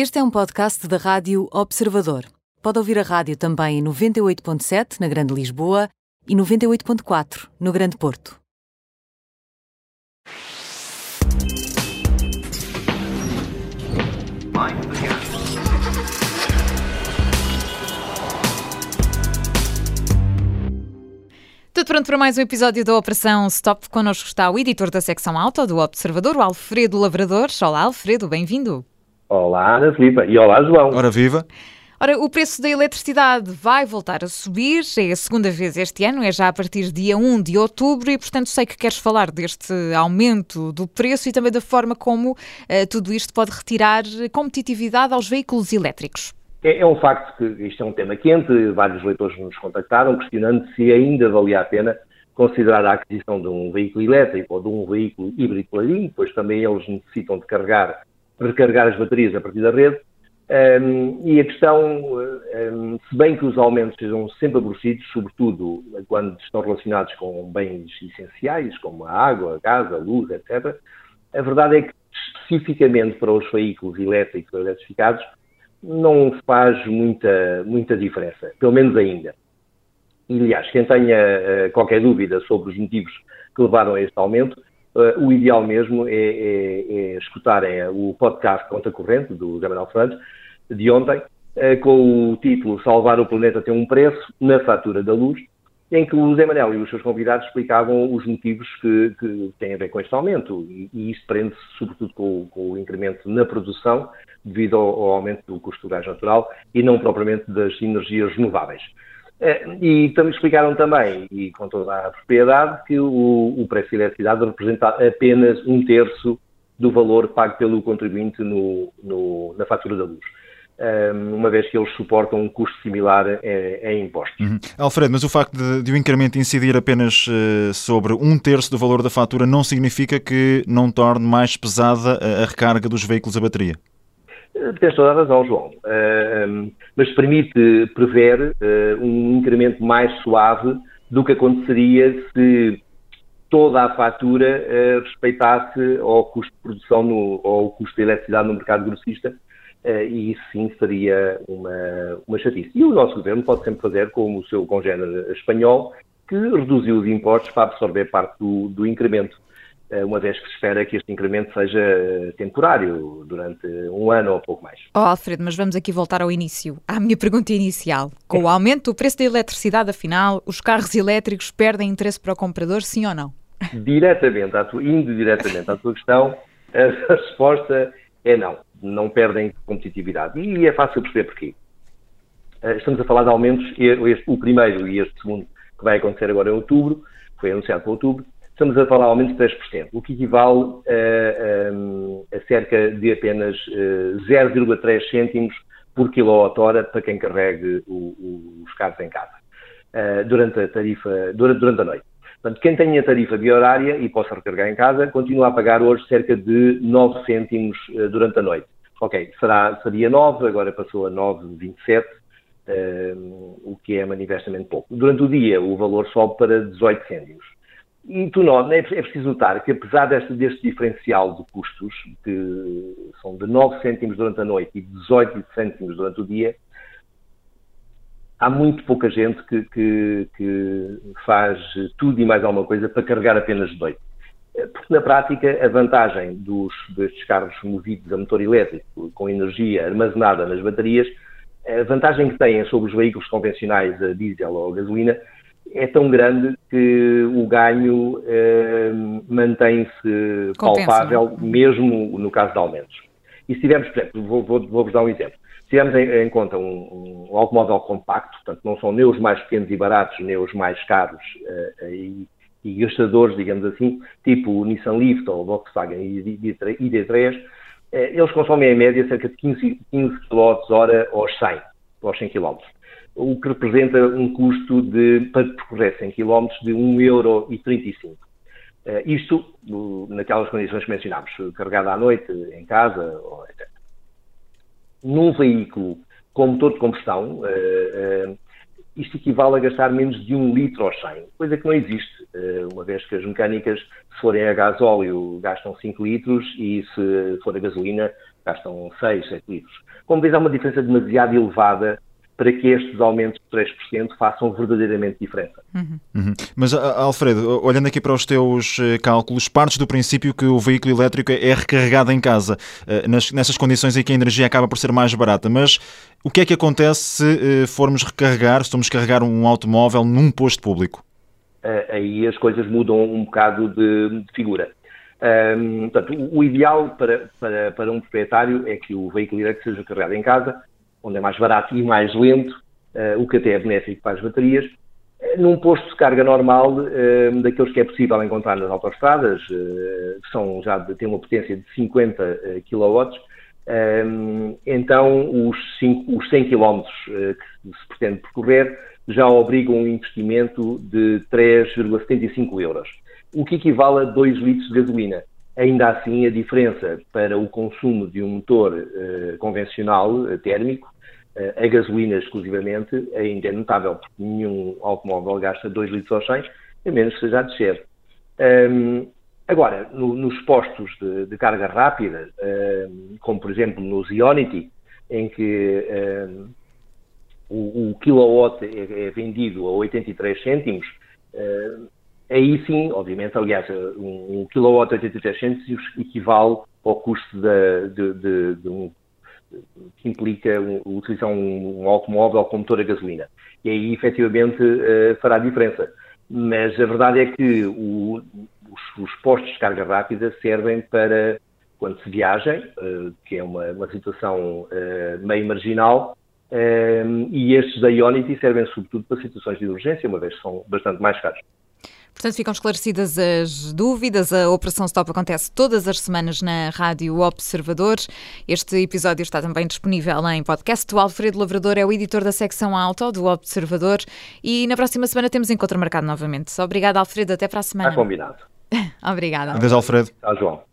Este é um podcast da Rádio Observador. Pode ouvir a rádio também em 98.7 na Grande Lisboa e 98.4 no Grande Porto. Tudo pronto para mais um episódio da Operação Stop. Connosco está o editor da secção auto do Observador, o Alfredo Lavrador. Olá, Alfredo, bem-vindo. Olá, Ana Filipa. E olá, João. Ora, viva. Ora, o preço da eletricidade vai voltar a subir, é a segunda vez este ano, é já a partir de dia 1 de outubro e, portanto, sei que queres falar deste aumento do preço e também da forma como uh, tudo isto pode retirar competitividade aos veículos elétricos. É, é, um facto que isto é um tema quente, vários leitores nos contactaram questionando se ainda valia a pena considerar a aquisição de um veículo elétrico ou de um veículo híbrido plug-in, pois também eles necessitam de carregar, recarregar as baterias a partir da rede. Um, e a questão, um, se bem que os aumentos sejam sempre aborrecidos, sobretudo quando estão relacionados com bens essenciais, como a água, a gás, a luz, etc., a verdade é que, especificamente para os veículos elétricos ou eletrificados, não faz muita, muita diferença, pelo menos ainda. E, aliás, quem tenha uh, qualquer dúvida sobre os motivos que levaram a este aumento, uh, o ideal mesmo é, é, é escutarem o podcast Conta Corrente, do Gabriel Fernandes, de ontem, uh, com o título Salvar o Planeta tem um preço na fatura da luz, em que o Zé Manel e os seus convidados explicavam os motivos que, que têm a ver com este aumento. E, e isto prende-se sobretudo com, com, o incremento na produção devido ao, ao, aumento do custo do gás natural e não propriamente das energias renováveis. Eh, e também explicaram também, e com toda a propriedade, que o, o preço de eletricidade representa apenas um terço do valor pago pelo contribuinte no, no, na fatura da luz uma vez que eles suportam um custo similar em, impostos. Uhum. Alfredo, mas o facto de, de, o incremento incidir apenas uh, sobre um terço do valor da fatura não significa que não torne mais pesada a, a recarga dos veículos a bateria? Tens toda a razão, João. Uh, mas permite prever uh, um incremento mais suave do que aconteceria se toda a fatura uh, respeitasse ao custo de produção no, ou ao custo de eletricidade no mercado grossista, e isso sim seria uma, uma chatice. E o nosso governo pode sempre fazer como o seu congénero espanhol, que reduziu os impostos para absorver parte do, do incremento. Eh, uma vez que se espera que este incremento seja eh, temporário, durante um ano ou pouco mais. Oh, Alfredo, mas vamos aqui voltar ao início, à minha pergunta inicial. Com o aumento do preço da eletricidade, afinal, os carros elétricos perdem interesse para o comprador, sim ou não? Diretamente, à tua, indiretamente à tua questão, a resposta é não. Não perdem competitividade. E é fácil perceber porquê. Eh, estamos a falar de aumentos, este, o primeiro e este segundo, que vai acontecer agora em outubro, foi anunciado para outubro, estamos a falar aumentos de 10%, o que equivale a, a, a cerca de apenas 0,3 eh, cêntimos por quilowatt-hora para quem carregue o, o, os carros em casa, uh, durante a tarifa, durante, durante a noite. Portanto, quem tem a tarifa biorária e possa recarregar em casa, continua a pagar hoje cerca de 9 cêntimos uh, durante a noite. Ok, será, seria 9, agora passou a 9,27, uh, o que é manifestamente pouco. Durante o dia, o valor sobe para 18 cêntimos. E tu é, é preciso notar que apesar deste, deste diferencial de custos, que são de 9 cêntimos durante a noite e 18 cêntimos durante o dia, há muito pouca gente que, que, que, faz tudo e mais alguma coisa para carregar apenas de noite. Porque, na prática, a vantagem dos, destes carros movidos a motor elétrico, com energia armazenada nas baterias, a vantagem que têm sobre os veículos convencionais a diesel ou a gasolina é tão grande que o ganho eh, mantém-se palpável, mesmo no caso de aumentos. E se tivermos, por exemplo, vou-vos vou, vou dar um exemplo. Se tivermos em, em conta um, um, automóvel compacto, portanto, não são nem os mais pequenos e baratos, nem os mais caros uh, e, e, gastadores, digamos assim, tipo o Nissan Leaf ou o Volkswagen ID3, uh, eles consomem em média cerca de 15, 15 kWh aos 100, aos 100 km o que representa um custo de, para percorrer 100 km de 1,35€. Uh, isto no, naquelas condições que mencionámos, carregado à noite, em casa, etc. Num veículo com motor de combustão, uh, uh, isto equivale a gastar menos de um litro aos 100, coisa que não existe, uma vez que as mecânicas, se forem a gasóleo, gastam 5 litros e se for a gasolina, gastam 6, 7 litros. Como vês, há uma diferença demasiado elevada para que estes aumentos de 3% façam verdadeiramente diferença. Uhum. Uhum. Mas, Alfredo, olhando aqui para os teus eh, cálculos, partes do princípio que o veículo elétrico é recarregado em casa, eh, nessas condições em que a energia acaba por ser mais barata. Mas o que é que acontece se eh, formos recarregar, se formos carregar um automóvel num posto público? Aí as coisas mudam um bocado de, de figura. Um, portanto, o ideal para, para, para um proprietário é que o veículo elétrico seja carregado em casa, onde é mais barato e mais lento, uh, o que até é benéfico para as baterias. Uh, num posto de carga normal, uh, daqueles que é possível encontrar nas autostradas, que são já de, têm uma potência de 50 kW, então os, 5, os 100 km que se pretende percorrer já obrigam um investimento de 3,75 euros, o que equivale a 2 litros de gasolina. Ainda assim, a diferença para o consumo de um motor uh, convencional, uh, térmico, uh, a gasolina exclusivamente, ainda é notável, porque nenhum automóvel gasta 2 litros ao 100, a menos que seja a descer. Um, agora, no, nos postos de, de carga rápida, como por exemplo nos Ionity, em que o, o, kilowatt é, é, vendido a 83 cêntimos, aí sim, obviamente, aliás, um, um kilowatt 83 cêntimos equivale ao custo de, de, de, de um, que implica um, utilizar um, um, automóvel com motor a gasolina. E aí, efetivamente, uh, fará diferença. Mas a verdade é que o, os, os, postos de carga rápida servem para quando se viaja, uh, que é uma, uma situação uh, meio marginal, e estes da Ionity servem sobretudo para situações de urgência, uma vez que são bastante mais caros. Portanto, ficam esclarecidas as dúvidas. A Operação Stop acontece todas as semanas na Rádio Observador. Este episódio está também disponível em podcast. O Alfredo Lavrador é o editor da secção Auto do Observador e na próxima semana temos encontro marcado novamente. Obrigada, Alfredo. Até para a semana. Está combinado. Obrigada. Adeus, Alfredo. Tchau, João.